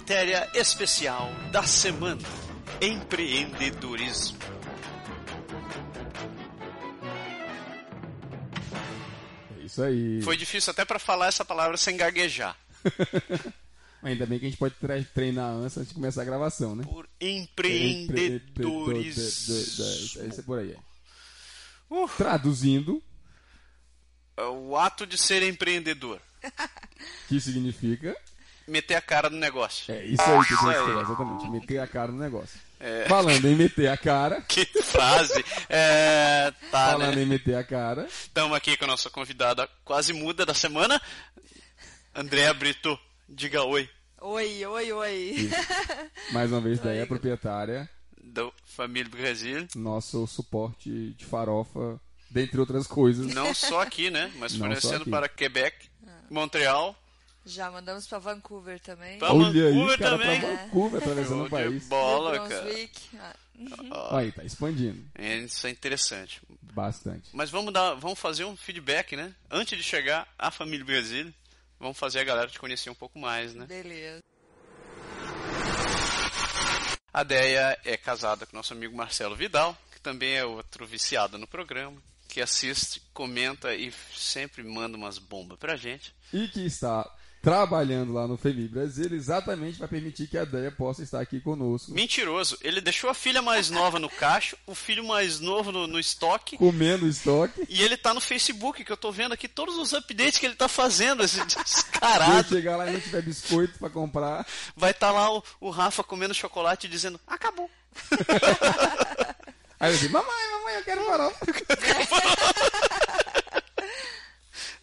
matéria especial da semana: empreendedorismo. É isso aí. Foi difícil até para falar essa palavra sem gaguejar. Ainda bem que a gente pode tre- treinar antes, de começar a gravação, né? Por empreendedorismo. É é por aí. é. Uh. Traduzindo, O ato de ser empreendedor. que significa. Meter a cara no negócio. É isso aí que eu Isso queria aí. falar, exatamente. Meter a cara no negócio. É. Falando em meter a cara. Que frase. É, tá, Falando né? em meter a cara. Estamos aqui com a nossa convidada quase muda da semana, Andréa Brito. Diga oi. Oi, oi, oi. Mais uma vez, daí Oi, a proprietária, Da família Brasil. nosso suporte de farofa, dentre outras coisas. Não só aqui, né? Mas Não fornecendo para Quebec, Montreal. Já mandamos pra Vancouver também. Pra Olha aí, Vancouver cara, também. pra Vancouver, atravessando o país. bola, cara. Ah, Ó, Aí, tá expandindo. é, Isso é interessante. Bastante. Mas vamos dar, vamos fazer um feedback, né? Antes de chegar à família Brasil, vamos fazer a galera te conhecer um pouco mais, né? Beleza. A Deia é casada com nosso amigo Marcelo Vidal, que também é outro viciado no programa, que assiste, comenta e sempre manda umas bombas pra gente. E que está trabalhando lá no FEMI Brasil exatamente para permitir que a Deia possa estar aqui conosco, Mentiroso, ele deixou a filha mais nova no cacho, o filho mais novo no, no estoque, comendo estoque. e ele tá no Facebook, que eu tô vendo aqui todos os updates que ele tá fazendo, esse descarado. chegar lá e não tiver biscoito para comprar, Vai estar lá o, o Rafa comendo chocolate e dizendo, acabou. aí eu digo, mamãe, mamãe, eu quero farofa.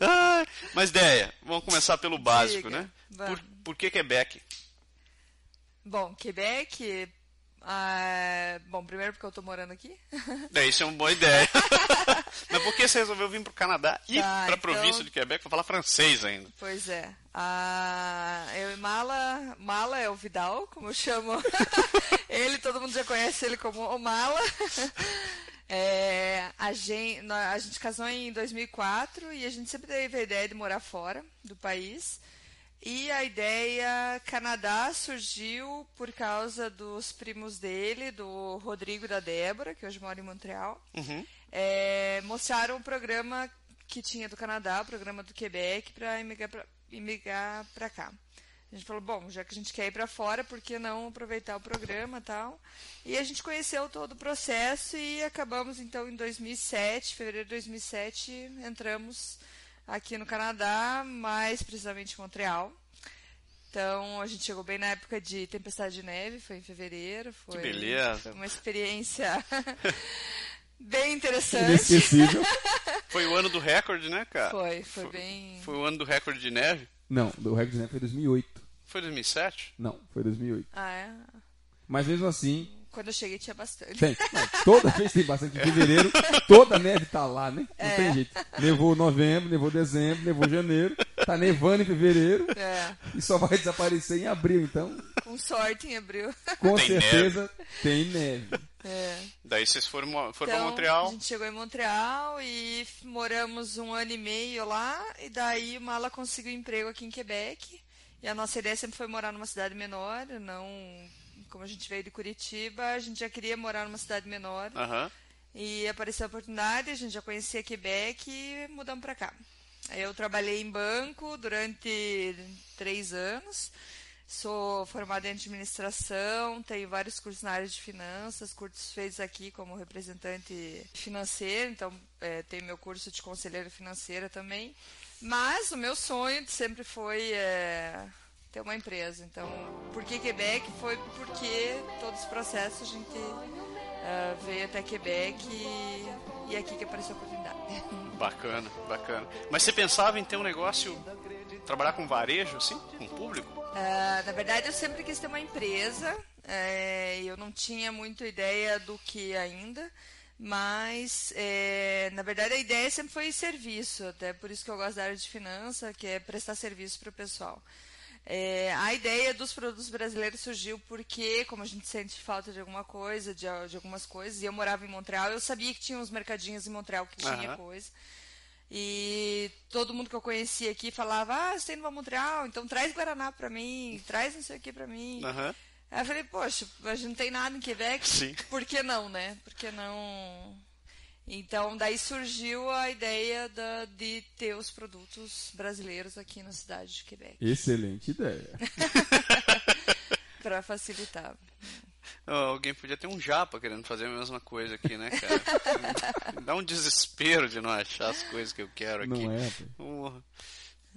Ah, mas Deia, vamos começar pelo básico, Diga, né? vamos. Por, por que Quebec? Bom, Quebec. ah, bom, primeiro porque eu tô morando aqui. É, isso é uma boa ideia. Mas por que você resolveu vir pro Canadá e Tá, pra então- província de Quebec pra falar francês ainda? Pois é. Ah, eu e Mala. Mala é o Vidal, como eu chamo. ele, todo mundo já conhece ele como o Mala. É, a, gente, a gente casou em 2004 e a gente sempre teve a ideia de morar fora do país. E a ideia Canadá surgiu por causa dos primos dele, do Rodrigo e da Débora, que hoje moram em Montreal. Uhum. É, mostraram o programa que tinha do Canadá, o programa do Quebec, para imigrar para cá. A gente falou, bom, já que a gente quer ir para fora, por que não aproveitar o programa e tal? E a gente conheceu todo o processo e acabamos, então, em 2007, fevereiro de 2007, entramos aqui no Canadá, mais precisamente em Montreal. Então, a gente chegou bem na época de tempestade de neve, foi em fevereiro. Foi, beleza. Foi uma experiência bem interessante. Inesquecível. Foi o ano do recorde, né, cara? Foi, foi bem. Foi o ano do recorde de neve? Não, o recorde de neve foi 2008. Foi 2007? Não, foi 2008. Ah, é? Mas mesmo assim, Quando eu cheguei tinha bastante. tem. Não, toda vez tem bastante em fevereiro, toda neve tá lá, né? Não É. tem jeito. Nevou novembro, nevou dezembro, nevou janeiro, tá nevando em fevereiro É, e só vai desaparecer em abril, então, com sorte em abril. com Tem certeza tem neve. É. Daí vocês foram, foram Então, pra Montreal. a gente chegou em Montreal e moramos um ano e meio lá. E daí o Mala conseguiu emprego aqui em Quebec. E a nossa ideia sempre foi morar numa cidade menor, não... Como a gente veio de Curitiba, a gente já queria morar numa cidade menor. Aham. E apareceu a oportunidade, a gente já conhecia Quebec e mudamos para cá. Aí eu trabalhei em banco durante três anos. Sou formada em administração, tenho vários cursos na área de finanças, cursos feitos aqui como representante financeiro, então é, tenho meu curso de conselheira financeira também. Mas o meu sonho sempre foi é, ter uma empresa. Então, por que Quebec? Foi porque todos os processos a gente ah, veio até Quebec e, e é aqui que apareceu a oportunidade. Bacana, bacana. Mas você pensava em ter um negócio, trabalhar com varejo, assim, com público? Ah, na verdade, eu sempre quis ter uma empresa. é, eu não tinha muita ideia do que ainda, mas é, na verdade a ideia sempre foi serviço, até por isso que eu gosto da área de finança, que é prestar serviço para o pessoal. É, a ideia dos produtos brasileiros surgiu porque, como a gente sente falta de alguma coisa, de, de algumas coisas, e eu morava em Montreal, eu sabia que tinha uns mercadinhos em Montreal que tinha Aham. coisa. E todo mundo que eu conhecia aqui falava, ah, você tem no Montreal, então traz Guaraná pra mim, traz não sei o que pra mim. Aham. Aí eu falei, poxa, a gente não tem nada em Quebec, Sim. por que não, né? Por que não... Então, daí surgiu a ideia da- de ter os produtos brasileiros aqui na cidade de Quebec, Excelente ideia. para facilitar. Ah, Alguém podia ter um japa querendo fazer a mesma coisa aqui, né, cara? Dá um desespero de não achar as coisas que eu quero aqui. Não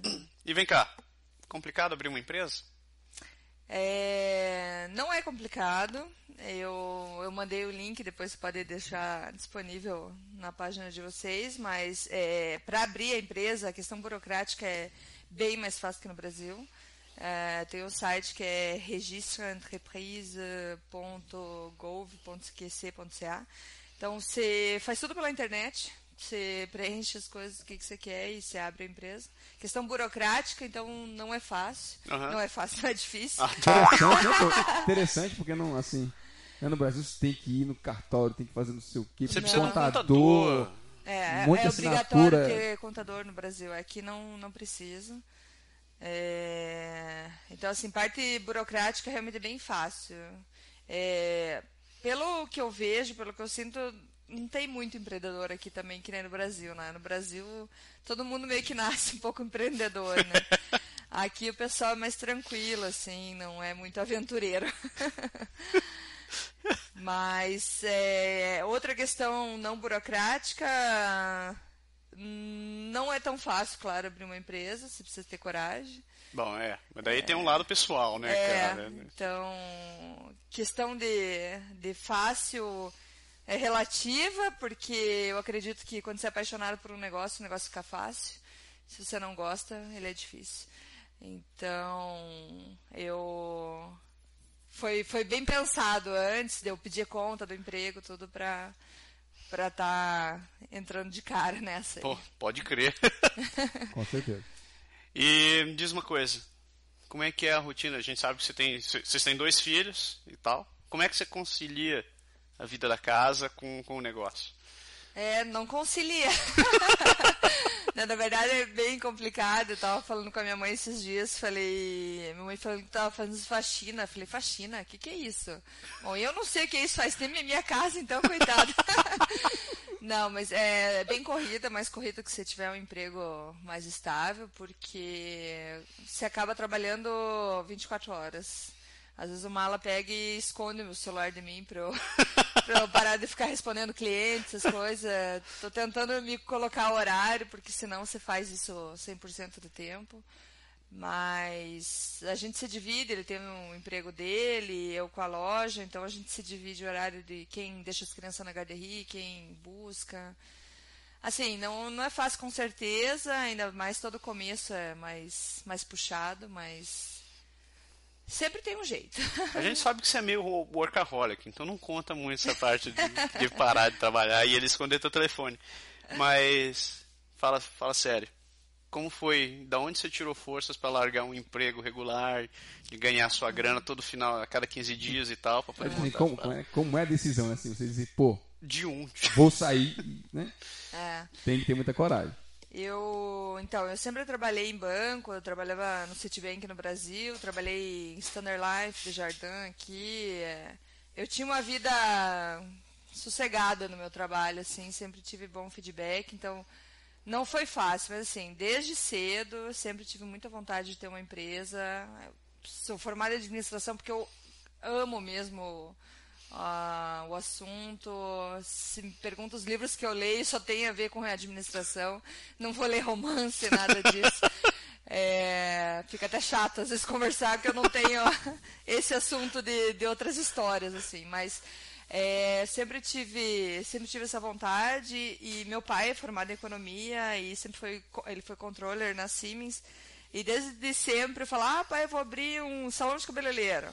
é. E vem cá, complicado abrir uma empresa? É, não é complicado. Eu, eu mandei o link, depois você pode deixar disponível na página de vocês, mas para abrir a empresa, a questão burocrática é bem mais fácil que no Brasil. É, tem um site que é registroentreprise.gov.qc.ca. Então você faz tudo pela internet, você preenche as coisas que que você quer e você abre a empresa. Questão burocrática, então não é fácil. Aham. Não é fácil, não é difícil. Ah, tá. Interessante, né, pô? Interessante porque não, assim, né, no Brasil você tem que ir no cartório, tem que fazer não sei o quê, Você de um contador. É, Um é de obrigatório ter contador no Brasil. Aqui não, não precisa. É, então, assim, parte burocrática realmente é bem fácil. É, pelo que eu vejo, pelo que eu sinto, não tem muito empreendedor aqui também, que nem no Brasil, né? No Brasil, todo mundo meio que nasce um pouco empreendedor, né? Aqui o pessoal é mais tranquilo, assim, não é muito aventureiro. Mas é, outra questão não burocrática, hum, não é tão fácil, claro, abrir uma empresa, você precisa ter coragem. Bom, é. Mas daí tem um lado pessoal, né, É, cara? então, questão de, de fácil é relativa, porque eu acredito que quando você é apaixonado por um negócio, o negócio fica fácil. Se você não gosta, ele é difícil. Então, eu foi, foi bem pensado antes de eu pedir conta do emprego, tudo pra para estar entrando de cara nessa. aí. Pô, pode crer. Com certeza. E me diz uma coisa. Como é que é a rotina? A gente sabe que você tem, vocês têm dois filhos e tal. Como é que você concilia a vida da casa com, com o negócio? É, não concilia. Na verdade é bem complicado. Eu tava falando com a minha mãe esses dias, falei. Minha mãe falou que tava fazendo faxina. Eu falei, faxina? O que, que é isso? Bom, eu não sei o que é isso, faz tempo em minha casa, então, coitado. Não, mas é bem corrida, mais corrida que você tiver um emprego mais estável, porque você acaba trabalhando 24 horas. Às vezes o mala pega e esconde o celular de mim pra eu, eu parar de ficar respondendo clientes, essas coisas. Tô tentando me colocar horário, porque senão você faz isso 100% do tempo. Mas a gente se divide, ele tem um emprego dele, eu com a loja, então a gente se divide o horário de quem deixa as crianças na garderie, quem busca. Assim, não, não é fácil com certeza, ainda mais todo começo é mais, mais puxado, mas sempre tem um jeito. A gente sabe que você é meio workaholic, então não conta muito essa parte de, de parar de trabalhar e ele esconder teu telefone. Mas fala, fala sério. Como foi? Da onde você tirou forças para largar um emprego regular, de ganhar sua grana todo final, a cada 15 dias e tal, para poder montar como, a como é, como é a decisão, assim? Você dizer, pô, de um. vou sair, né? É. Tem que ter muita coragem. Eu, então, eu sempre trabalhei em banco, eu trabalhava no Citibank no Brasil, trabalhei em Standard Life de Jardim aqui. é. Eu tinha uma vida sossegada no meu trabalho, assim, sempre tive bom feedback, então não foi fácil, mas assim, desde cedo sempre tive muita vontade de ter uma empresa. Eu Sou formada em administração porque eu amo mesmo o assunto. Se me pergunta os livros que eu leio, só tem a ver com administração. Não vou ler romance, nada disso. É, fica até chato às vezes conversar, porque eu não tenho esse assunto de, de outras histórias, assim. Mas é, sempre tive sempre tive essa vontade e meu pai é formado em economia e sempre foi ele foi controller na Siemens e desde sempre eu falava ah pai eu vou abrir um salão de cabeleireiro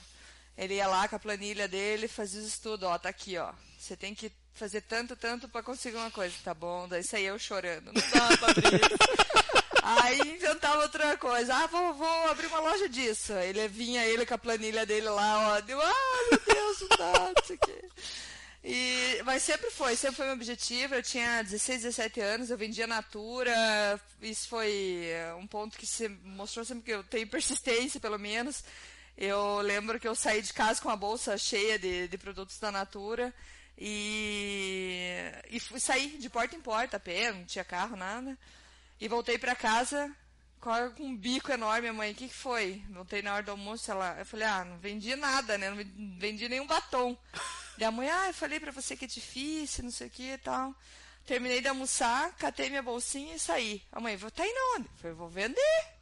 ele ia lá com a planilha dele fazia os estudos ó tá aqui ó você tem que fazer tanto tanto para conseguir uma coisa tá bom daí saía eu chorando não dá para abrir Aí inventava outra coisa. Ah, vou, vou abrir uma loja disso. Ele vinha ele com a planilha dele lá, ó. Deu, ah, meu Deus, não dá, não sei o quê. E, mas sempre foi, sempre foi meu objetivo. Eu tinha 16, 17 anos, eu vendia Natura. Isso foi um ponto que se mostrou sempre que eu tenho persistência, pelo menos. Eu lembro que eu saí de casa com a bolsa cheia de, de produtos da Natura e, e fui sair de porta em porta, a pé, não tinha carro, nada. E voltei para casa com um bico enorme, a mãe, o que, que foi? Voltei na hora do almoço, ela, eu falei, ah, não vendi nada, né? Não vendi nenhum batom. E a mãe, ah, eu falei para você que é difícil, não sei o que e tal. Terminei de almoçar, catei minha bolsinha e saí. A mãe, vou tá indo onde? Eu falei, vou vender.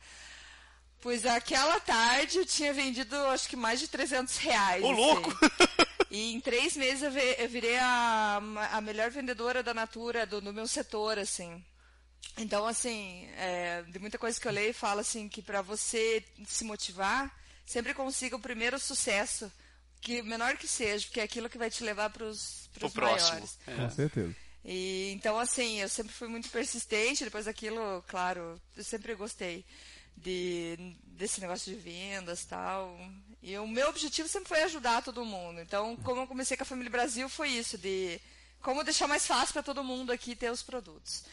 Pois aquela tarde eu tinha vendido acho que mais de 300 reais. Ô, assim. louco! E em três meses eu, virei a, a, melhor vendedora da Natura do, do meu setor, assim. Então, assim, é, de muita coisa que eu leio, fala assim que para você se motivar, sempre consiga o primeiro sucesso, que menor que seja, porque é aquilo que vai te levar para os maiores. É. Com certeza. E, então, assim, eu sempre fui muito persistente, depois daquilo, claro, eu sempre gostei de, desse negócio de vendas tal. E o meu objetivo sempre foi ajudar todo mundo. Então, como eu comecei com a Família Brasil, foi isso, de como deixar mais fácil para todo mundo aqui ter os produtos.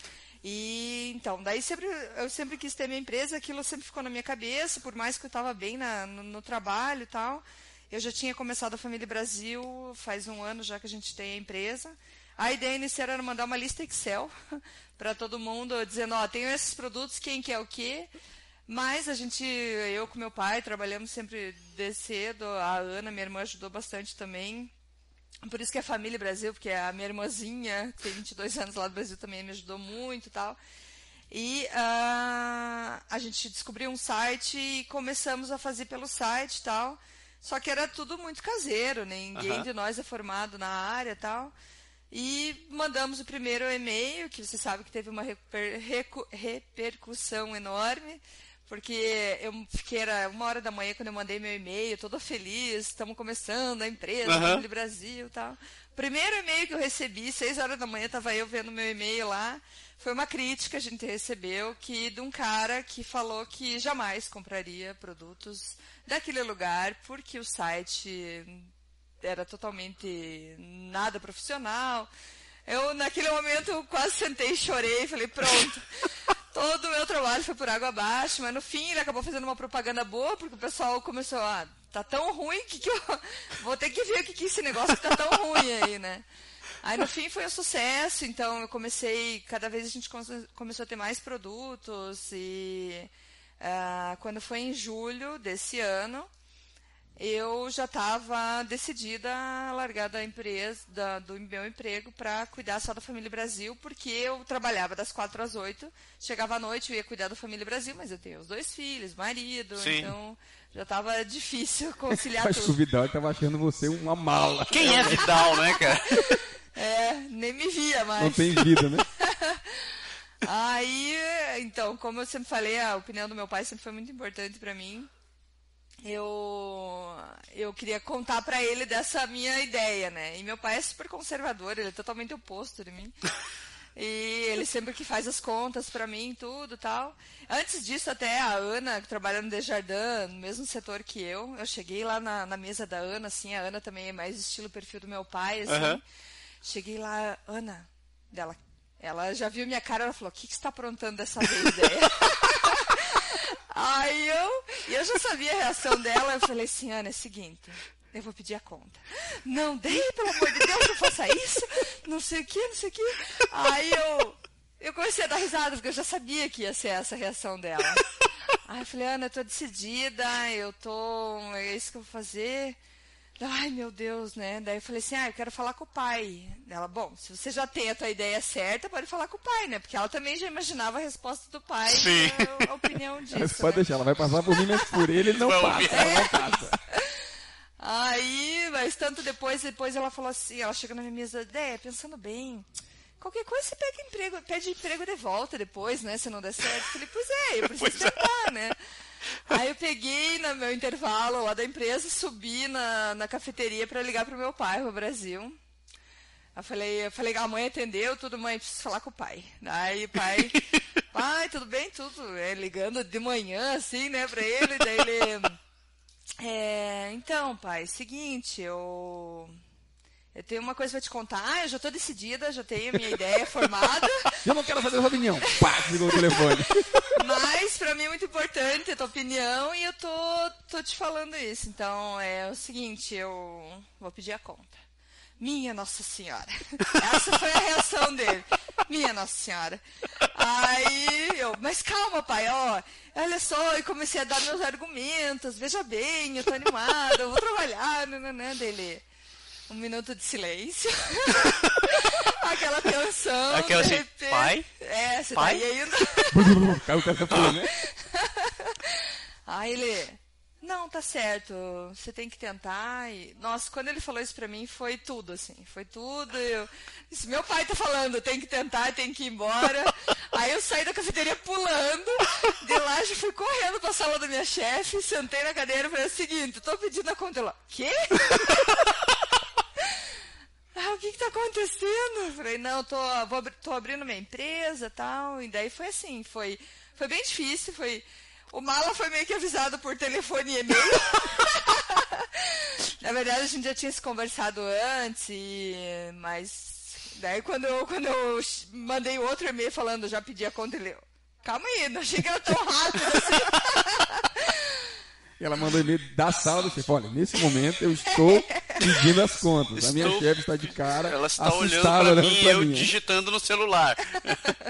E então, daí sempre, eu sempre quis ter minha empresa, aquilo sempre ficou na minha cabeça, por mais que eu estava bem na, no, no, trabalho e tal. Eu já tinha começado a Família Brasil faz um ano já que a gente tem a empresa. A ideia inicial era mandar uma lista Excel para todo mundo, dizendo, ó, tenho esses produtos, quem quer o quê? Mas a gente, eu com meu pai, trabalhamos sempre de cedo. A Ana, minha irmã, ajudou bastante também. Por isso que é Família Brasil, porque a minha irmãzinha, que tem 22 anos lá do Brasil, também me ajudou muito e tal. E uh, a gente descobriu um site e começamos a fazer pelo site e tal. Só que era tudo muito caseiro, né? ninguém uhum. de nós é formado na área e tal. E mandamos o primeiro e-mail, que você sabe que teve uma reper, repercussão enorme porque eu fiquei, era uma hora da manhã quando eu mandei meu e-mail, toda feliz, estamos começando a empresa, uhum. Brasil e tal. Primeiro e-mail que eu recebi, seis horas da manhã, estava eu vendo meu e-mail lá, foi uma crítica que a gente recebeu que de um cara que falou que jamais compraria produtos daquele lugar porque o site era totalmente nada profissional. Eu, naquele momento, quase sentei e chorei, falei, pronto. Todo o meu trabalho foi por água abaixo, mas no fim ele acabou fazendo uma propaganda boa, porque o pessoal começou, ah, tá tão ruim que, que eu vou ter que ver o que, que esse negócio tá tão ruim aí, né? Aí no fim foi um sucesso, então eu comecei, cada vez a gente começou a ter mais produtos e uh, quando foi em julho desse ano, eu já estava decidida a largar da empresa, da, do meu emprego, para cuidar só da Família Brasil, porque eu trabalhava das quatro às oito, chegava à noite, eu ia cuidar da Família Brasil, mas eu tenho os dois filhos, marido, Sim. então já estava difícil conciliar Acho tudo. que o Vidal estava achando você uma mala. Quem é Vidal, né, cara? É, nem me via mais. Não tem vida, né? Aí, então, como eu sempre falei, a opinião do meu pai sempre foi muito importante para mim eu eu queria contar para ele dessa minha ideia, né? E meu pai é super conservador, ele é totalmente oposto de mim. E ele sempre que faz as contas para mim, tudo tal. Antes disso, até a Ana, que trabalha no Desjardins, no mesmo setor que eu, eu cheguei lá na, na, mesa da Ana, assim, a Ana também é mais estilo perfil do meu pai, assim. Uhum. Cheguei lá, Ana, dela, ela já viu minha cara, ela falou, o que, que você está aprontando dessa vez, ideia? Aí eu, eu já sabia a reação dela, eu falei assim, Ana, é o seguinte, eu vou pedir a conta. Não, dei, pelo amor de Deus, não faça isso, não sei o que, não sei o que. Aí eu, eu comecei a dar risada, porque eu já sabia que ia ser essa a reação dela. Aí eu falei, Ana, eu tô decidida, eu tô, é isso que eu vou fazer. Ai, meu Deus, né? Daí eu falei assim, ah, eu quero falar com o pai. Ela, bom, se você já tem a tua ideia certa, pode falar com o pai, né? Porque ela também já imaginava a resposta do pai, Sim. A, a opinião disso. Mas pode né? deixar, ela vai passar por mim, mas por ele ele não passa, ela não passa. Aí, mas tanto depois, depois ela falou assim, ela chegou na minha mesa, ideia, pensando bem, qualquer coisa você pega emprego, pede emprego de volta depois, né? Se não der certo. Eu falei, pois é, eu preciso pois é. tentar, é. né? Aí eu peguei no meu intervalo lá da empresa, subi na, na cafeteria para ligar pro meu pai, pro Brasil. Eu falei, eu falei, a mãe atendeu, tudo, mãe, preciso falar com o pai. Aí o pai, pai, tudo bem, tudo. É, ligando de manhã, assim, né, pra ele, daí ele. É, então, pai, seguinte, eu. Eu tenho uma coisa pra te contar. Ah, eu já tô decidida, já tenho a minha ideia formada. Eu não quero fazer essa opinião. Pá, ligou o telefone. Mas pra mim é muito importante a tua opinião e eu tô, tô te falando isso. Então é o seguinte, eu vou pedir a conta. Minha Nossa Senhora. Essa foi a reação dele. Minha Nossa Senhora. Aí eu, mas calma, pai, ó, olha só, e comecei a dar meus argumentos, veja bem, eu tô animada, eu vou trabalhar, né, dele. Um minuto de silêncio. Aquela tensão. Aquela de assim, repente. pai? É, você Pai? tá aí ainda. Caiu o cara falando, né? Aí ele, não, tá certo, você tem que tentar. E, nossa, quando ele falou isso pra mim, foi tudo, assim, foi tudo. Eu disse, meu pai tá falando, tem que tentar, tem que ir embora. Aí eu saí da cafeteria pulando, de lá já fui correndo pra sala da minha chefe, sentei na cadeira e falei o seguinte, tô pedindo a conta. Ela, quê? O que que tá acontecendo? Falei, não, tô, vou, tô abrindo minha empresa e tal. E daí foi assim, foi, foi bem difícil, foi... O Mala foi meio que avisado por telefone e e-mail. Na verdade, a gente já tinha se conversado antes, e... mas daí quando eu, quando eu mandei outro e-mail falando, já pedi a conta, ele... Calma aí, não achei que era tão rápido assim. E ela mandou e-mail da sala do chefe. Olha, nesse momento eu estou pedindo as contas. A minha Estou- chefe está de cara, Ela está olhando olhando mim e eu mim. digitando no celular.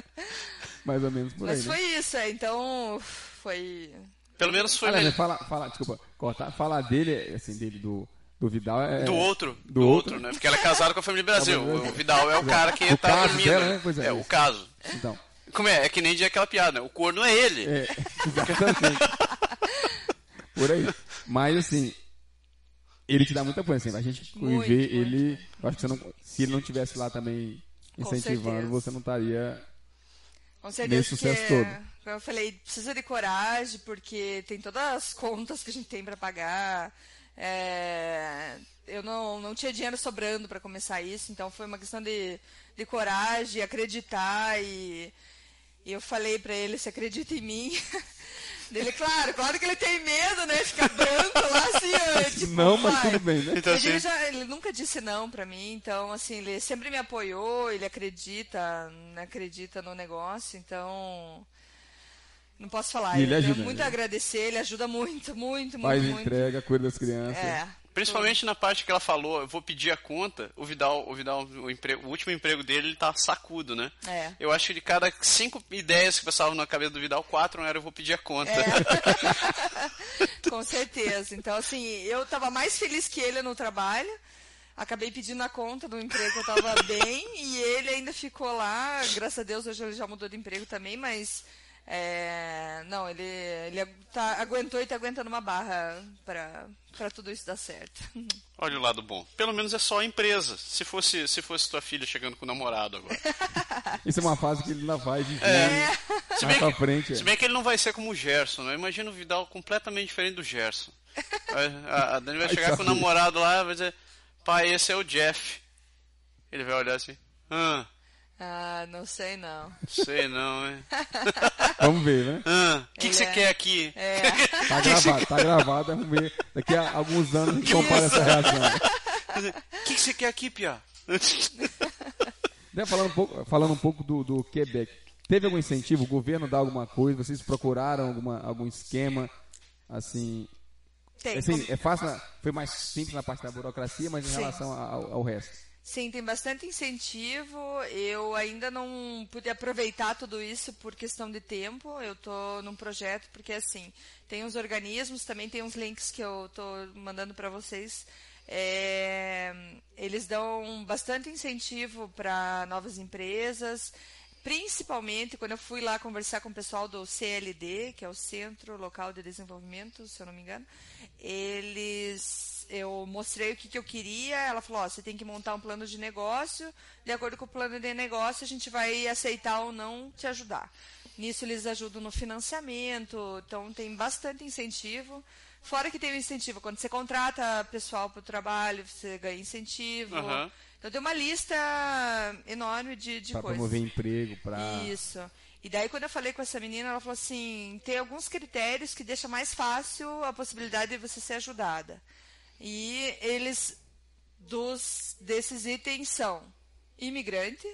Mais ou menos por aí, Mas né? foi isso, é, então foi... Pelo menos foi Aliás, melhor. fala, fala, desculpa, cortar, falar dele, assim, dele, do, do Vidal é... Do outro. Do Do, outro. outro, né? Porque ela é casada com a família Brasil. Brasil. O Vidal é o cara que O tá caso dormindo. dela, né? Pois é, é, o caso. Então, Como é? É que nem diz aquela piada, né? O corno é ele. é, exatamente. por aí. Mas, assim, ele te dá muita coisa, assim, a gente Muito, ver muito. ele, eu acho que não, se ele não tivesse lá também incentivando, você não estaria Com certeza, Nesse sucesso todo. eu falei, precisa de coragem, porque tem todas as contas que a gente tem para pagar. É, eu não, não tinha dinheiro sobrando para começar isso, então foi uma questão de, de coragem, acreditar e, e eu falei para ele, você acredita em mim? Dele, claro, claro que ele tem medo, né? Ficar branco lá assim, tipo, não, mas vai. tudo bem, né? Então, Mas ele, assim, já- ele nunca disse não pra mim, então assim, ele sempre me apoiou, ele acredita, acredita no negócio, então não posso falar. E ele eu tenho ajuda, muito né? agradecer, ele ajuda muito, muito, muito, Faz muito. entrega, cuida das crianças. É. principalmente na parte que ela falou, eu vou pedir a conta, o Vidal, o Vidal, o, emprego, o último emprego dele, ele tá sacudo, né? É. Eu acho que de cada cinco ideias que passavam na cabeça do Vidal, quatro era eu vou pedir a conta. Com certeza. Então, assim, eu tava mais feliz que ele no trabalho. Acabei pedindo a conta do emprego que eu tava bem e ele ainda ficou lá. Graças a Deus, hoje ele já mudou de emprego também, mas. É, não, ele, ele tá, aguentou e tá aguentando uma barra pra, pra tudo isso dar certo. Olha o lado bom. Pelo menos é só a empresa. Se fosse, se fosse tua filha chegando com o namorado agora. Isso é uma fase que ele ainda vai viver É. Se mais bem, que, frente. se é. bem que ele não vai ser como o Gerson, né? Eu imagino o Vidal completamente diferente do Gerson. A, a Dani vai Vai chegar com o namorado lá e vai dizer, pai, esse é o Jeff. Ele vai olhar assim, ah, Ah, não sei não. sei não, hein? Vamos ver, né? Ah, o que, que Ele você é- quer aqui? É. Tá gravado, tá gravado, vamos ver. Daqui a alguns anos a gente compara essa reação. O que, que você quer aqui, Pia? Né, falando um pouco, falando um pouco do, do Quebec, teve algum incentivo? O governo dá alguma coisa? Vocês procuraram alguma, algum esquema? Assim, Tem. assim, é fácil, na- foi mais simples na parte da burocracia, mas em Sim. relação ao, ao resto. Sim, tem bastante incentivo. Eu ainda não pude aproveitar tudo isso por questão de tempo. Eu estou num projeto porque assim tem os organismos, também tem uns links que eu estou mandando para vocês. É, eles dão bastante incentivo para novas empresas, principalmente quando eu fui lá conversar com o pessoal do CLD, que é o Centro Local de Desenvolvimento, se eu não me engano. Eles, eu mostrei o que, que eu queria. Ela falou: ó, você tem que montar um plano de negócio. De acordo com o plano de negócio, a gente vai aceitar ou não te ajudar. Nisso eles ajudam no financiamento, então tem bastante incentivo. Fora que tem o incentivo, quando você contrata pessoal para o trabalho, você ganha incentivo. Aham. Então tem uma lista enorme de, de Para coisas. promover emprego, para. Isso. E daí quando eu falei com essa menina, ela falou assim, tem alguns critérios que deixa mais fácil a possibilidade de você ser ajudada. E eles dos, desses itens são imigrante,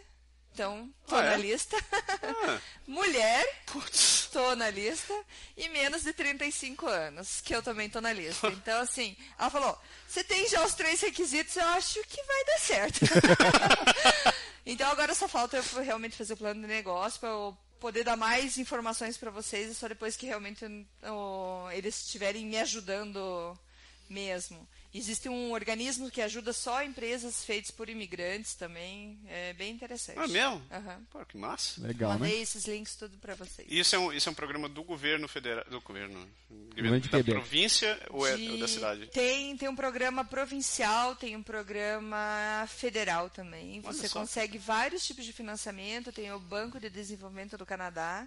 então tô ah, na é? lista, ah. mulher, Putz. tô na lista, e menos de 35 anos, que eu também tô na lista. Então, assim, ela falou: você tem já os três requisitos, eu acho que vai dar certo. então agora só falta eu realmente fazer o plano de negócio para eu poder dar mais informações para vocês, e só depois que realmente eles estiverem me ajudando mesmo. Existe um organismo que ajuda só empresas feitas por imigrantes também. É bem interessante. Ah, mesmo? Uhum. Pô, que massa. Legal, Mandei né? esses links tudo para vocês. E isso é, um, isso é um programa do governo federal, do governo, da província ou, é, ou da cidade? Tem, tem um programa provincial, tem um programa federal também. Você consegue vários tipos de financiamento, tem o Banco de Desenvolvimento do Canadá,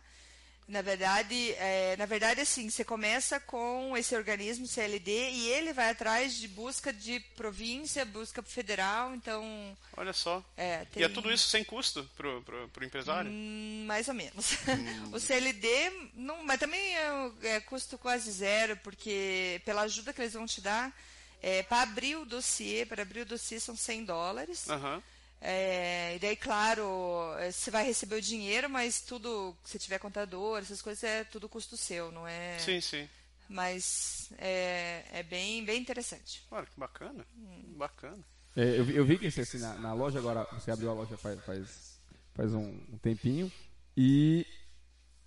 na verdade, é, na verdade, assim, você começa com esse organismo CLD e ele vai atrás de busca de província, busca federal, então... Olha só. É, tem... E é tudo isso sem custo para o empresário? Hum, mais ou menos. Hum. o CLD, não, mas também é, é, custo quase zero, porque pela ajuda que eles vão te dar, é, para abrir o dossiê, para abrir o dossiê são 100 dólares. Aham. Uhum. É, e daí, claro, é, você vai receber o dinheiro, mas tudo, se tiver contador, essas coisas, é tudo custo seu, não é? Sim, sim. Mas é, é bem, bem interessante. Olha, que bacana. Hum. Bacana. É, eu, eu, vi que assim, na, na, loja agora, você abriu a loja faz, faz, faz um, um tempinho e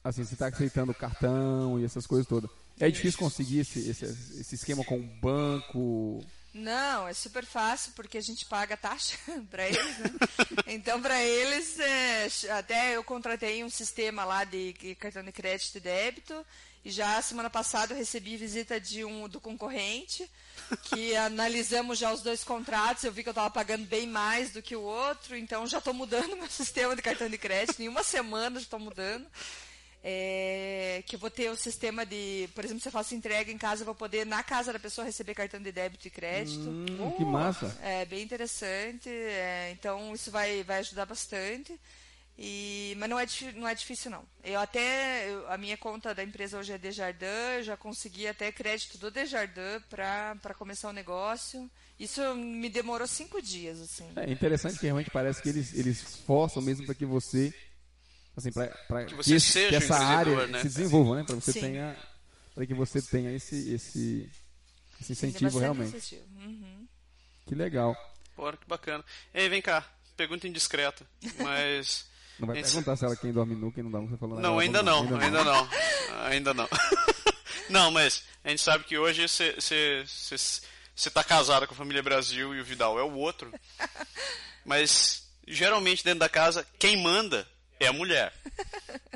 assim, você está aceitando cartão e essas coisas todas. É difícil conseguir esse, esse, esse esquema com o banco? Não, é super fácil porque a gente paga taxa para eles, né? Então, para eles, é, até eu contratei um sistema lá de cartão de crédito e débito e já semana passada eu recebi visita de um do concorrente que analisamos já os dois contratos, eu vi que eu estava pagando bem mais do que o outro, então já estou mudando meu sistema de cartão de crédito, em uma semana já estou mudando é, que eu vou ter o sistema de, por exemplo, se eu faço entrega em casa, eu vou poder, na casa da pessoa, receber cartão de débito e crédito. Hum, uh, que massa! É bem interessante. É, então, isso vai, vai ajudar bastante. E, mas não é, não é difícil, não. Eu até, eu, a minha conta da empresa hoje é Desjardins, eu já consegui até crédito do Desjardins para começar o negócio. Isso me demorou cinco dias, assim. É interessante que realmente parece que eles, eles forçam mesmo para que você assim, para que, que, esse, que essa área né? se desenvolva, né? Para você Sim. tenha para que você tenha esse esse, esse incentivo realmente. Incentivo. Uhum. Que legal. Porra, que bacana. Ei, vem cá, pergunta indiscreta, mas não vai perguntar se ela quem dorme nu, quem não dorme, você falou Não, ainda não, ainda, ainda não. ainda não. não, mas a gente sabe que hoje você você tá casada com a família Brasil e o Vidal é o outro. Mas geralmente dentro da casa quem manda é a mulher.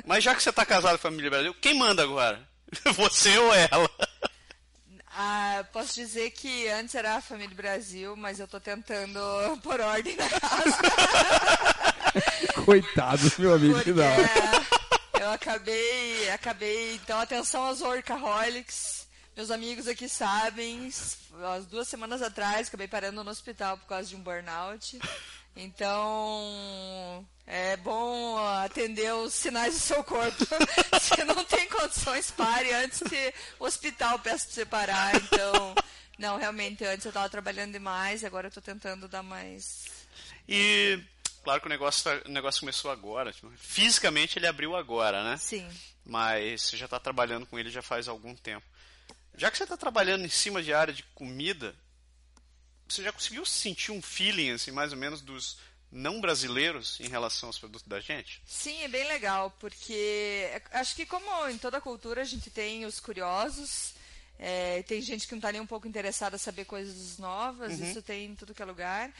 Mas já que você está casado com a família Brasil, quem manda agora? Você ou ela? Ah, posso dizer que antes era a família Brasil, mas eu estou tentando pôr ordem na casa. Coitado, meu amigo. Porque não. Eu acabei, acabei. Então, atenção aos workaholics. Meus amigos aqui sabem. As duas semanas atrás, acabei parando no hospital por causa de um burnout. Então, é bom atender os sinais do seu corpo. Se não tem condições, pare antes que o hospital peça para você parar. Então, não, realmente, antes eu estava trabalhando demais, agora eu estou tentando dar mais. E, claro que o negócio, tá, o negócio começou agora. Tipo, fisicamente ele abriu agora, né? Sim. Mas você já está trabalhando com ele já faz algum tempo. Já que você está trabalhando em cima de área de comida, você já conseguiu sentir um feeling, assim, mais ou menos, dos não brasileiros em relação aos produtos da gente? Sim, é bem legal, porque acho que como em toda cultura a gente tem os curiosos, é, tem gente que não está nem um pouco interessada em saber coisas novas, uhum. isso tem em tudo que é lugar.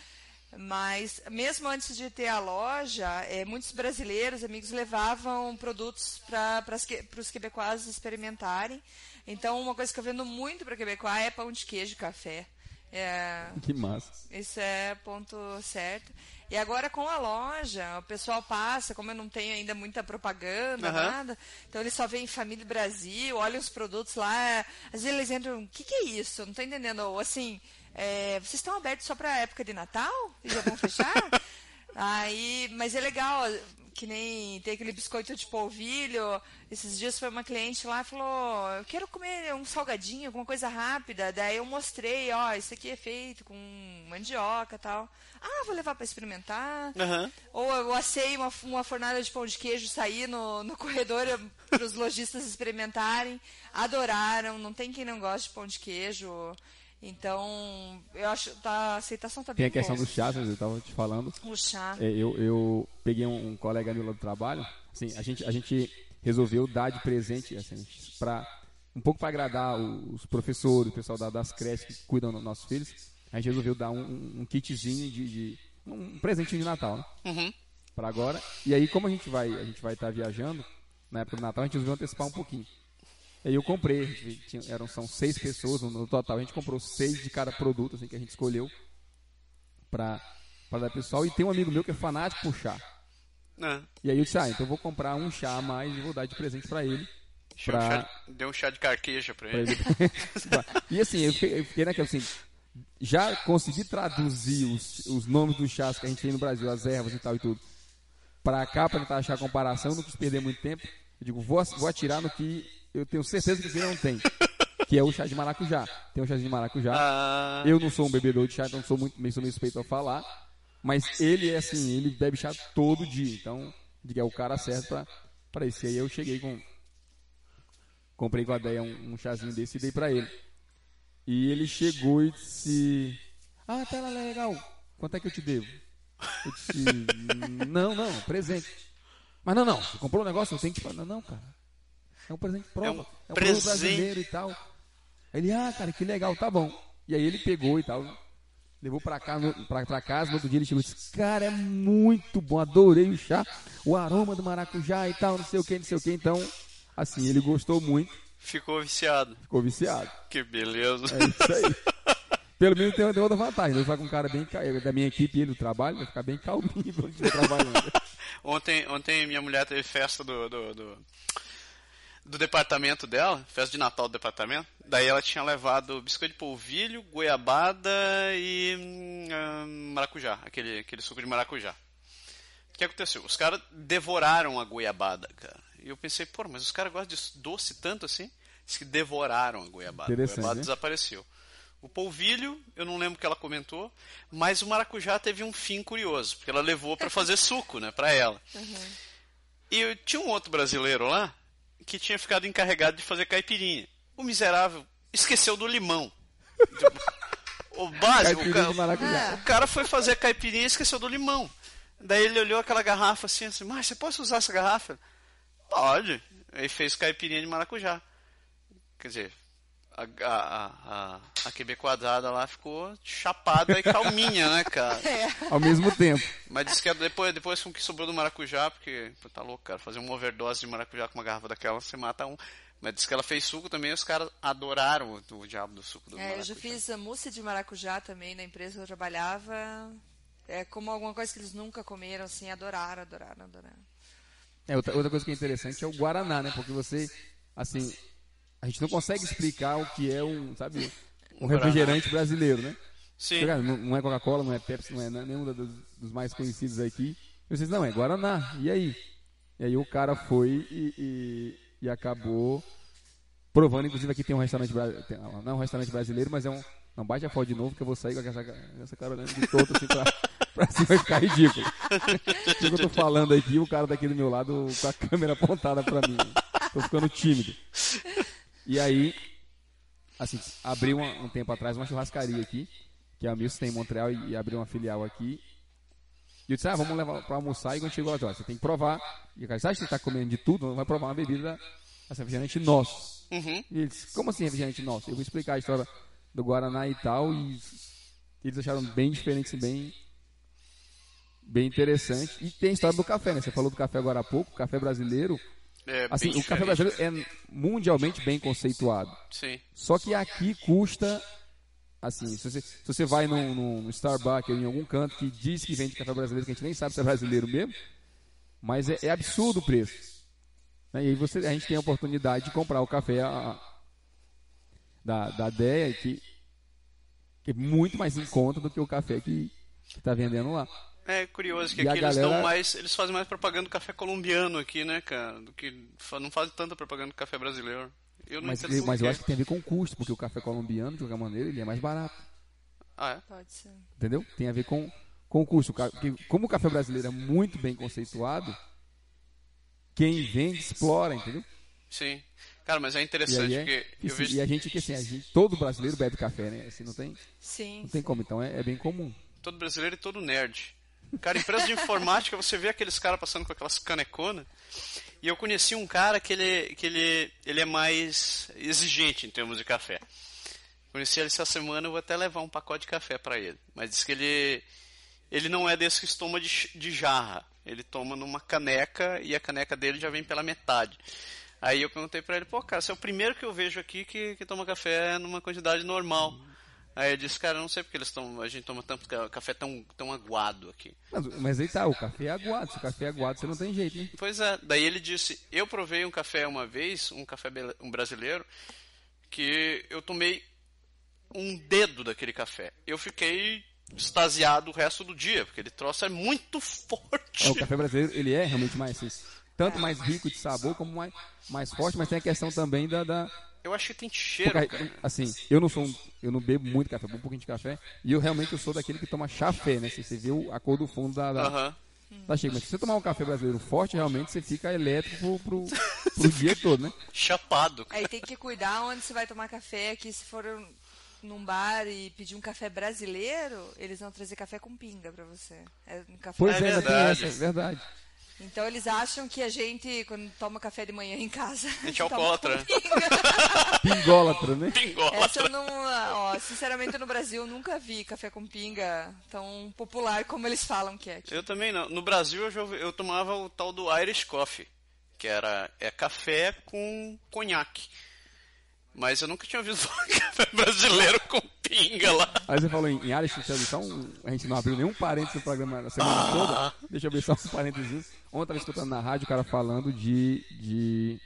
Mas mesmo antes de ter a loja, é, muitos brasileiros, amigos, levavam produtos para os quebecois experimentarem. Então, uma coisa que eu vendo muito para quebecois é pão de queijo e café. É, que massa. Isso é ponto certo. E agora com a loja, o pessoal passa, como eu não tenho ainda muita propaganda, uhum. nada, então eles só veem Família Brasil, olham os produtos lá, às vezes eles entram, o que, que é isso? não estou entendendo. Ou assim, é, vocês estão abertos só para a época de Natal? E já vão fechar? Aí, mas é legal, que nem tem aquele biscoito de polvilho. Esses dias foi uma cliente lá e falou: Eu quero comer um salgadinho, alguma coisa rápida. Daí eu mostrei: Ó, isso aqui é feito com mandioca tal. Ah, vou levar para experimentar. Aham. Ou eu assei uma, uma fornada de pão de queijo, saí no, no corredor para os lojistas experimentarem. Adoraram, não tem quem não goste de pão de queijo. Então, eu acho tá, a aceitação tá Tem bem a questão boa. do chá, eu tava te falando. O chá. É, eu, eu peguei um, um colega meu lá do trabalho, assim, a gente, a gente resolveu dar de presente, assim, para um pouco para agradar os professores, o pessoal da- das creches que cuidam dos nossos filhos, a gente resolveu dar um, um- kitzinho de, de- um presentinho de Natal, né? Uhum. Para agora. E aí, como a gente vai, a gente vai estar viajando na época do Natal, a gente resolveu antecipar um pouquinho. E aí eu comprei, tinha- eram são seis pessoas no, no total, a gente comprou seis de cada produto assim que a gente escolheu para para dar pessoal. E tem um amigo meu que é fanático por chá. É. E aí eu disse, ah, então eu vou comprar um chá a mais e vou dar de presente pra ele. Deu um Pra- chá de- Deu um chá de carqueja pra ele. e assim, eu fiquei, eu fiquei naquela assim, já consegui traduzir os, os nomes dos chás que a gente tem no Brasil, as ervas e tal e tudo, pra cá, pra tentar achar a comparação, não quis perder muito tempo. Eu digo, vou, vou atirar no que eu tenho certeza que aqui não tem, que é o chá de maracujá. Tem um chazinho de maracujá. Ah, Eu não sou um bebedor de chá, então sou muito meio, sou meio suspeito a falar. Mas ele é assim, ele bebe chá todo dia. Então, é o cara certo pra, pra isso. E aí eu cheguei com. Comprei com a Deia um, um chazinho desse e dei pra ele. E ele chegou e disse: Ah, tá lá, legal. Quanto é que eu te devo? Eu disse: Não, não, presente. Mas não, não, você comprou um negócio, eu tenho que. Não, não, cara. É um presente prova. É um É um, presente. brasileiro e tal. Ele, ah, cara, que legal, tá bom. E aí ele pegou e tal, levou pra, no, pra, pra casa, no outro dia ele chegou e disse, cara, é muito bom, adorei o chá, o aroma do maracujá e tal, não sei o que, não sei o que. Então, assim, ele gostou muito, ficou viciado. ficou viciado. Que beleza. É isso aí. Pelo menos tem, tem outra vantagem, ele vai com um cara bem, ca- da minha equipe, ele do trabalho, vai ficar bem calminho quando estiver trabalhando. Ontem, ontem minha mulher teve festa do, do, do, do departamento dela, festa de Natal do departamento. Daí ela tinha levado biscoito de polvilho, goiabada e hum, ah, maracujá, aquele, aquele suco de maracujá. O que aconteceu? Os caras devoraram a goiabada, cara. E eu pensei, pô, mas os caras gostam de doce tanto assim? Diz que devoraram a goiabada. A goiabada desapareceu. O polvilho, eu não lembro o que ela comentou, mas o maracujá teve um fim curioso, porque ela levou pra fazer suco, né, pra ela. E eu, tinha um outro brasileiro lá que tinha ficado encarregado de fazer caipirinha. O miserável esqueceu do limão. o básico, o cara, maracujá. o cara foi fazer caipirinha e esqueceu do limão. Daí ele olhou aquela garrafa assim, assim, mas você pode usar essa garrafa? Pode. Aí fez caipirinha de maracujá. Quer dizer, a, a, a, a QB quadrada lá ficou chapada e calminha, né, cara? Ao mesmo tempo. Mas disse que depois, depois com o que sobrou do maracujá, porque pô, tá louco, cara, fazer uma overdose de maracujá com uma garrafa daquela, você mata um. Mas disse que ela fez suco também e os caras adoraram o, o diabo do suco do É, eu maracujá. já fiz a mousse de maracujá também na empresa que eu trabalhava. É como alguma coisa que eles nunca comeram, assim, adoraram, adoraram, adoraram. É, outra, outra coisa que é interessante é o Guaraná, né? Porque você, assim, a gente não consegue explicar o que é um, sabe, um refrigerante brasileiro, né? Sim, Cara, não, é Coca-Cola, não é Pepsi, não é nenhum dos, dos mais conhecidos aqui. E vocês, não, é Guaraná. E aí? E aí o cara foi e, e, e acabou provando. Inclusive aqui tem um restaurante, bra- tem- não é um restaurante brasileiro, mas é um... Não bate a foto de novo que eu vou sair com essa, essa cara olhando de todo assim pra, pra cima vai ficar ridículo. O que eu tô falando aqui, o cara daqui do meu lado com a câmera apontada pra mim. Tô ficando tímido. E aí, assim, abriu uma- um tempo atrás uma churrascaria aqui, que a Milson tem em Montreal e, e abriu uma filial aqui. E eu disse, ah, vamos levar pra almoçar. E quando chegou lá, disse, você tem que provar. E o cara disse, ah, você tá comendo de tudo, não vai provar uma bebida, essa refrigerante nosso. Uhum. E ele disse, como assim refrigerante nosso? Eu vou explicar a história do Guaraná e tal, e eles acharam bem diferente, bem, bem interessante. E tem a história do café, né? Você falou do café agora há pouco, o café brasileiro, É assim, o café brasileiro é mundialmente bem conceituado. Sim. Só que aqui custa, assim, se você, se você vai num, num- num Starbucks ou em algum canto que diz que vende café brasileiro, que a gente nem sabe se é brasileiro mesmo, mas é, é absurdo o preço. Né? E aí você, a gente tem a oportunidade de comprar o café a- da, da DEA, que, que é muito mais em conta do que o café que está vendendo lá. É curioso que E aqui eles galera- mais. Eles fazem mais propaganda do café colombiano aqui, né, cara? Do que. Não fazem tanta propaganda do café brasileiro. Eu não Mas, entendo por mas eu acho que tem a ver com o custo, porque o café colombiano, de qualquer maneira, ele é mais barato. Ah, é? Pode ser. Entendeu? Tem a ver com, com o custo. Porque como o café brasileiro é muito bem conceituado, quem vende explora, entendeu? Sim. Cara, mas é E, interessante aí é, porque e, eu vejo e a gente que assim, a gente, todo brasileiro bebe café, né? Assim, não tem, Sim. não tem como, então é, é bem comum. todo brasileiro e todo nerd. Cara, empresa de informática, você vê aqueles caras passando com aquelas caneconas. E eu conheci um cara que ele, que ele, ele é mais exigente em termos de café. Conheci ele essa semana, eu vou até levar um pacote de café pra ele. Mas diz que ele, ele não é desse que toma de, de jarra. Ele toma numa caneca e a caneca dele já vem pela metade. Aí eu perguntei pra ele, pô, cara, você é o primeiro que eu vejo aqui que, que toma café numa quantidade normal. Aí ele disse, cara, eu não sei porque eles tomam, a gente toma tanto ca- café tão, tão aguado aqui. Mas, mas aí tá, o café é aguado. Se o café é aguado, você não tem jeito, né? Pois é, daí ele disse, eu provei um café uma vez, um café um brasileiro, que eu tomei um dedo daquele café. Eu fiquei extasiado o resto do dia, porque ele troço é muito forte. É, o café brasileiro, ele é realmente mais, tanto mais rico de sabor, como mais, mais forte, mas tem a questão também da... da Eu acho que tem cheiro, porque, cara. assim, eu não sou um, eu não bebo muito café, eu bebo um pouquinho de café, e eu realmente eu sou daquele que toma chafé, né? Se você vê o- a cor do fundo da, da, Aham. da xícara. Mas se você tomar um café brasileiro forte, realmente você fica elétrico pro, pro, pro dia todo, né? Chapado. cara. Aí tem que cuidar onde você vai tomar café, que se for num bar e pedir um café brasileiro, eles vão trazer café com pinga pra você. É um café Pois É é, verdade. essa, é verdade. Então eles acham que a gente, quando toma café de manhã em casa, A gente é alcoólatra. pinga. Pingólatra, né? Essa Pingólatra. eu não, ó, sinceramente no Brasil eu nunca vi café com pinga tão popular como eles falam que é. aqui. Eu também não. No Brasil eu, já ouvi- eu tomava o tal do Irish Coffee, que era é café com conhaque. Mas eu nunca tinha visto café brasileiro com pinga lá. Aí você falou em, em área de então a gente não abriu nenhum parênteses no programa a semana toda. Deixa eu ver só um parênteses. Ontem eu tava escutando na rádio o cara falando de. de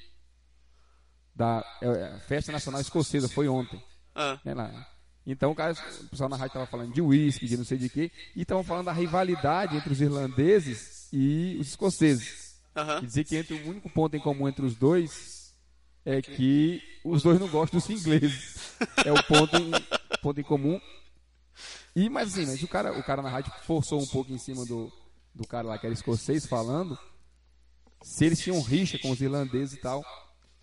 da é, é, Festa Nacional Escocesa, foi ontem. Ah, né, lá. Então o, cara, o pessoal na rádio tava falando de uísque, de não sei de quê, e estavam falando da rivalidade entre os irlandeses e os escoceses. E dizer que entre, o único ponto em comum entre os dois é que os dois não gostam dos ingleses. É o ponto em, ponto em comum. E, mas assim, mas o cara, o cara na rádio forçou um pouco em cima do, do cara lá que era escocês falando se eles tinham rixa com os irlandeses e tal.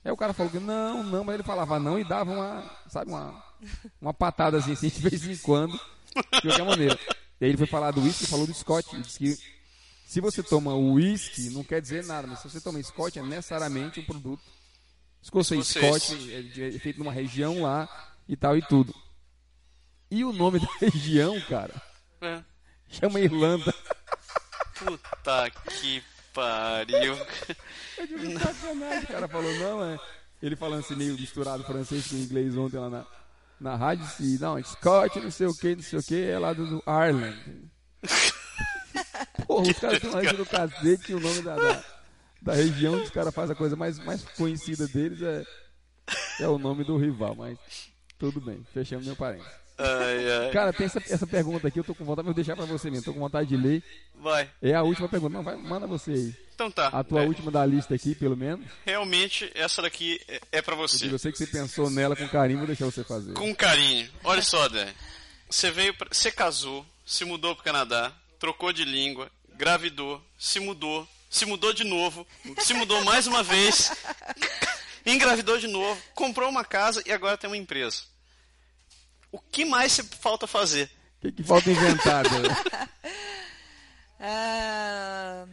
Aí o cara falou que não, não, mas ele falava não e dava uma, sabe, uma, uma patadazinha assim de vez em quando, de qualquer maneira. E aí ele foi falar do whisky e falou do Scott. Ele disse que se você toma whisky, não quer dizer nada, mas se você toma Scott, é necessariamente um produto escocês. Scott é, é feito numa região lá e tal e tudo. E o nome da região, cara, É. chama Irlanda. Puta que pariu. É de sacanagem. O cara falou, não, é. Ele falando assim, meio misturado francês com inglês ontem lá na, na rádio, e não, Scott, não sei o que, não sei o que, é lá do, Ireland. Porra, os caras têm uma do cacete e o nome da, da, da região os caras fazem a coisa mais, mais conhecida deles é, é o nome do rival, mas tudo bem, fechamos meu parênteses. Ai, ai. Cara, tem essa, essa pergunta aqui, eu tô com vontade, vou deixar pra você mesmo, tô com vontade de ler. Vai. É a última pergunta, não, vai, manda você aí. Então tá. A tua É, última da lista aqui, pelo menos. Realmente, essa daqui é, é pra E você. eu sei que você pensou nela com carinho, vou deixar você fazer. Com carinho. Olha só, Dé. Você veio, pra... você casou, se mudou pro Canadá, trocou de língua, gravidou, se mudou, se mudou de novo, se mudou mais uma vez, engravidou de novo, comprou uma casa e agora tem uma empresa. O que mais falta fazer? O que, que falta inventar? Ah,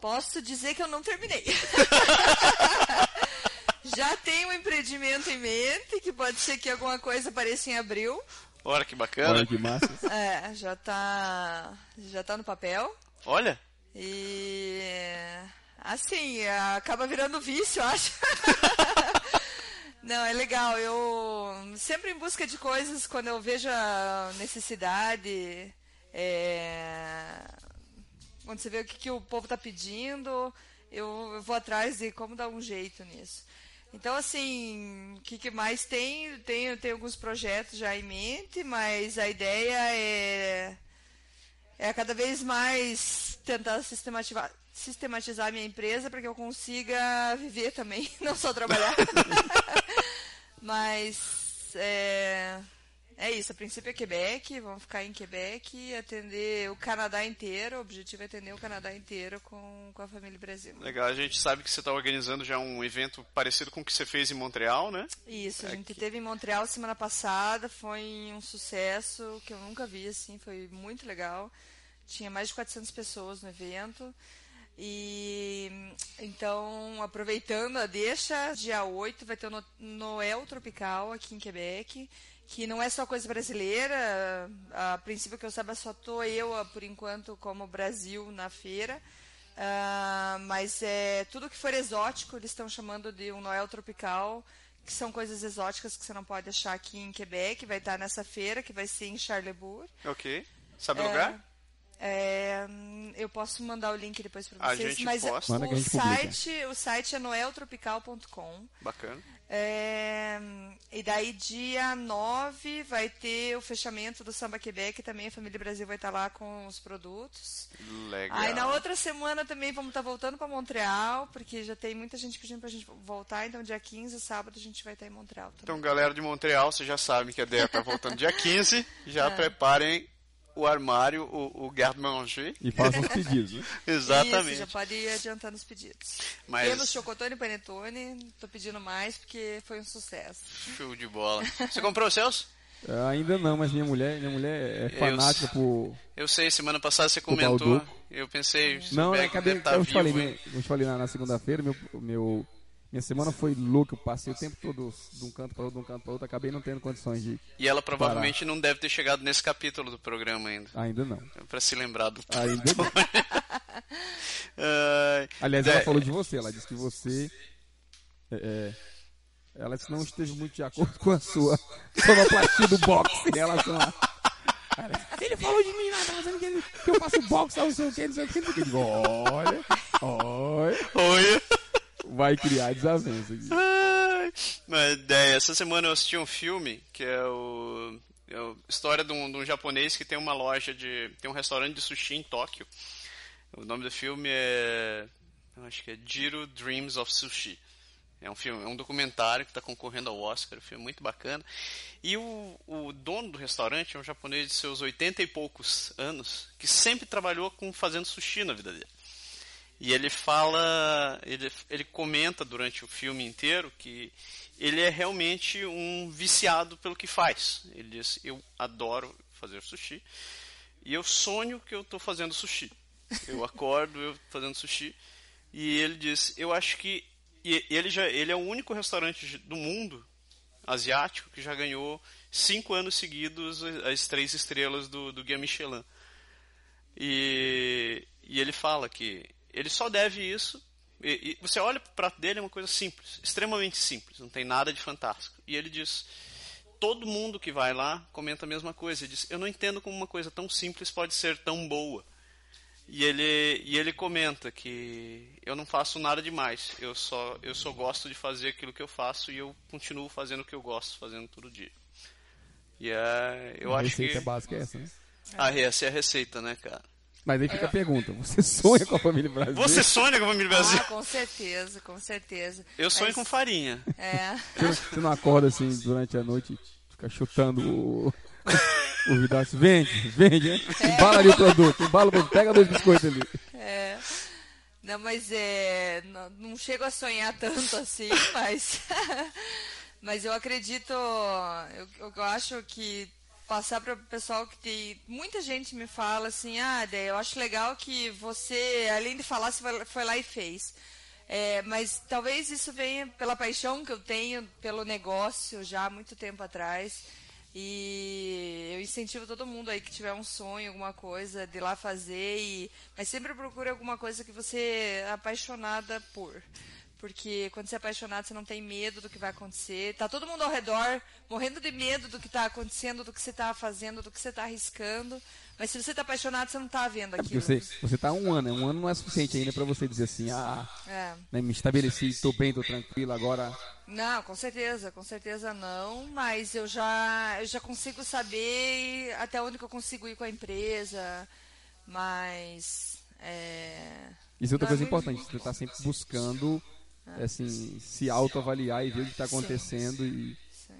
posso dizer que eu não terminei. Já tenho um empreendimento em mente, que pode ser que alguma coisa apareça em abril. Olha que bacana. Olha que massa. É, já tá, já tá no papel. Olha. E assim, acaba virando vício, eu acho. Não, é legal. Eu sempre em busca de coisas quando eu vejo a necessidade. é, Quando você vê o que, que o povo está pedindo, eu, eu vou atrás de como dar um jeito nisso. Então, assim, o que, que mais tem? Tem, tem alguns projetos já em mente, mas a ideia é é cada vez mais tentar sistematizar, sistematizar a minha empresa para que eu consiga viver também, não só trabalhar. Mas é, é isso, a princípio é Quebec, vamos ficar em Quebec e atender o Canadá inteiro. O objetivo é atender o Canadá inteiro com, com a família Brasil. Legal, a gente sabe que você está organizando já um evento parecido com o que você fez em Montreal, né? Isso, a gente teve em Montreal semana passada, foi um sucesso que eu nunca vi, assim, foi muito legal. Tinha mais de 400 pessoas no evento. E então, aproveitando a deixa, dia 8 vai ter o Noel Tropical aqui em Quebec que não é só coisa brasileira. A princípio que eu saiba, só tô eu, por enquanto, como Brasil na feira. Uh, mas é tudo que for exótico, eles estão chamando de um Noel tropical, que são coisas exóticas que você não pode achar aqui em Quebec. Vai estar nessa feira, que vai ser em Charlebourg. Ok. Sabe o é, lugar? É, eu posso mandar o link depois para vocês. A gente mas posta. o, site, o site é noeltropical.com. Bacana. É, e daí, dia 9, vai ter o fechamento do Samba Quebec. Também a Família Brasil vai estar lá com os produtos. Legal. Aí na outra semana também vamos estar voltando para Montreal, porque já tem muita gente pedindo para a gente voltar. Então, dia 15, sábado, a gente vai estar em Montreal. Também. Então, galera de Montreal, vocês já sabem que a Deia está voltando dia 15. Já é. preparem o armário, o, o garde-manger. E faça os pedidos, né? Exatamente. Isso, já pode ir adiantando os pedidos. Mas... Temos chocotone e panetone, tô pedindo mais porque foi um sucesso. Show de bola. Você comprou os seus? Uh, ainda não, mas minha mulher, minha mulher é fanática eu, por. Eu sei, semana passada você comentou. Eu pensei. Não, é, cadê? Tá eu te falei, né, eu te falei na, na segunda-feira, meu, meu minha semana foi louca, eu passei o tempo todo de um canto para outro, de um canto para outro, acabei não tendo condições de. E ela provavelmente parar. não deve ter chegado nesse capítulo do programa ainda. Ainda não. É para se lembrar do. Ainda não. uh, Aliás, ela é... falou de você, ela disse que você. É, é, ela disse que não esteve muito de acordo com a sua sonoplastia do box em relação a. Ele falou de mim lá, tá fazendo que, que eu faço boxe, não sei o que, não sei o que. Olha, olha. Olha vai criar desavença aqui. Mas é, essa semana eu assisti um filme que é o, é a história de um, de um, japonês que tem uma loja de. tem um restaurante de sushi em Tóquio. O nome do filme é. acho que é Jiro Dreams of Sushi. É um filme, é um documentário que está concorrendo ao Oscar, um filme muito bacana. E o, o dono do restaurante é um japonês de seus 80 e poucos anos, que sempre trabalhou com fazendo sushi na vida dele. E ele fala, ele, ele comenta durante o filme inteiro que ele é realmente um viciado pelo que faz. Ele diz: Eu adoro fazer sushi e eu sonho que eu estou fazendo sushi. Eu acordo eu fazendo sushi. E ele diz: Eu acho que. E ele, já, ele é o único restaurante do mundo asiático que já ganhou cinco anos seguidos as três estrelas do, do Guia Michelin. E, e ele fala que ele só deve isso. E, e você olha para o prato dele, é uma coisa simples, extremamente simples, não tem nada de fantástico. E ele diz: todo mundo que vai lá comenta a mesma coisa. Ele diz: eu não entendo como uma coisa tão simples pode ser tão boa. E ele, e ele comenta que eu não faço nada demais, eu só, eu só gosto de fazer aquilo que eu faço e eu continuo fazendo o que eu gosto, fazendo todo dia. E é, eu a acho que. A receita básica é essa, né? Ah, essa é a receita, né, cara? Mas aí fica a pergunta: você sonha com a família Brasil? Você sonha com a família Brasil? Ah, com certeza, com certeza. Eu sonho Mas... com farinha. É. Você não acorda assim durante a noite, fica chutando o. O Vidaço, vende, vende, né? É. Embala ali o produto, embala o produto, pega dois biscoitos ali. É. Não, mas é. Não, não chego a sonhar tanto assim, mas. mas eu acredito. Eu, eu acho que passar para o pessoal que tem. Muita gente me fala assim: ah, Dé, eu acho legal que você, além de falar, você foi lá e fez. É, mas talvez isso venha pela paixão que eu tenho pelo negócio já há muito tempo atrás. E eu incentivo todo mundo aí que tiver um sonho, alguma coisa, de lá fazer. E... Mas sempre procure alguma coisa que você é apaixonada por. Porque quando você é apaixonado, você não tem medo do que vai acontecer. Tá todo mundo ao redor morrendo de medo do que está acontecendo, do que você está fazendo, do que você está arriscando. Mas se você está apaixonado, você não está vendo é aquilo. É você, você tá um ano, né? um ano não é suficiente ainda para você dizer assim, ah, é. né, me estabeleci, estou bem, estou tranquilo, agora. Não, com certeza, com certeza não. Mas eu já, eu já consigo saber até onde eu consigo ir com a empresa Mas. É... Isso é outra Não, é coisa importante, você tá sempre buscando assim, se autoavaliar e ver o que está acontecendo e Sim.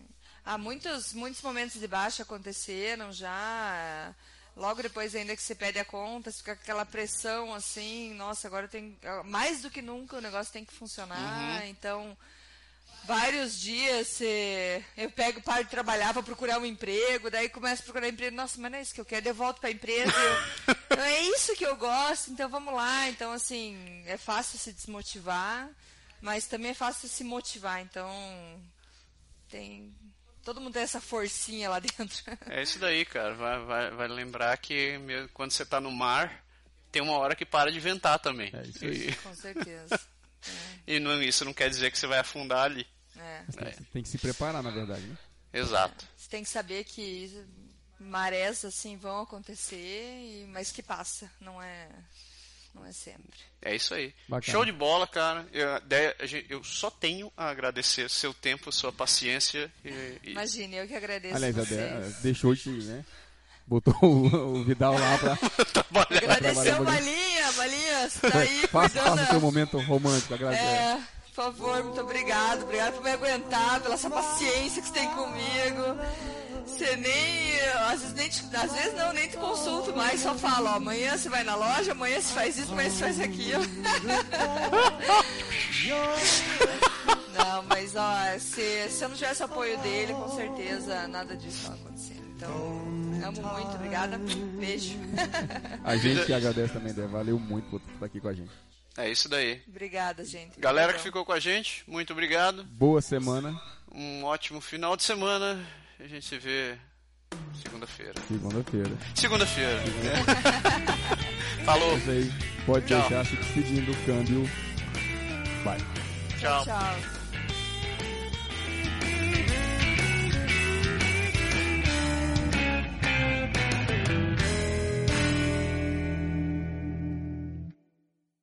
Há muitos, muitos momentos de baixa aconteceram já. Logo depois ainda que você pede a conta, você fica com aquela pressão assim, nossa, agora tem. Mais do que nunca o negócio tem que funcionar. Então, vários dias você, eu pego, paro de trabalhar para procurar um emprego, daí começo a procurar emprego, nossa, mas não é isso que eu quero, eu volto para a empresa. eu- é isso que eu gosto, então vamos lá. Então, assim, é fácil se desmotivar, mas também é fácil se motivar. Então, tem. Todo mundo tem essa forcinha lá dentro. É isso daí, cara. Vai, vai, vai lembrar que quando você tá no mar, tem uma hora que para de ventar também. É isso aí. E, Com certeza. e não- isso não quer dizer que você vai afundar ali. É. você tem, que- tem que se preparar, na verdade, né? Exato. Você tem que saber que marés assim vão acontecer, e- mas que passa, não é, não é sempre. É isso aí. Bacana. Show de bola, cara. Eu, a eu só tenho a agradecer seu tempo, sua paciência. E, e- Imagine, eu que agradeço Aliás, a vocês. De- deixou de, né? Botou o, o Vidal lá pra. o um Malinha, Malinha, você tá aí faça, cuidando. faça seu momento romântico, agradecer. É, por favor, muito obrigado. Obrigado por me aguentar, pela sua paciência que você tem comigo. Você nem. Às vezes, nem te- às vezes não, nem te consulto mais, só falo, ó, amanhã você vai na loja, amanhã você faz isso, amanhã você faz aquilo. Não, mas ó, se, se eu não tivesse o apoio dele, com certeza nada disso ia acontecer. Então, amo muito, obrigada. Beijo. A gente que agradece também, Dé. Valeu muito por estar aqui com a gente. É isso daí. Obrigada, gente. Galera que ficou com a gente, muito obrigado. Boa semana, Um ótimo final de semana. A gente se vê segunda-feira. segunda-feira. Segunda-feira. Falou. É. Pode Tchau. deixar se seguindo o câmbio. Vai. Tchau. Tchau.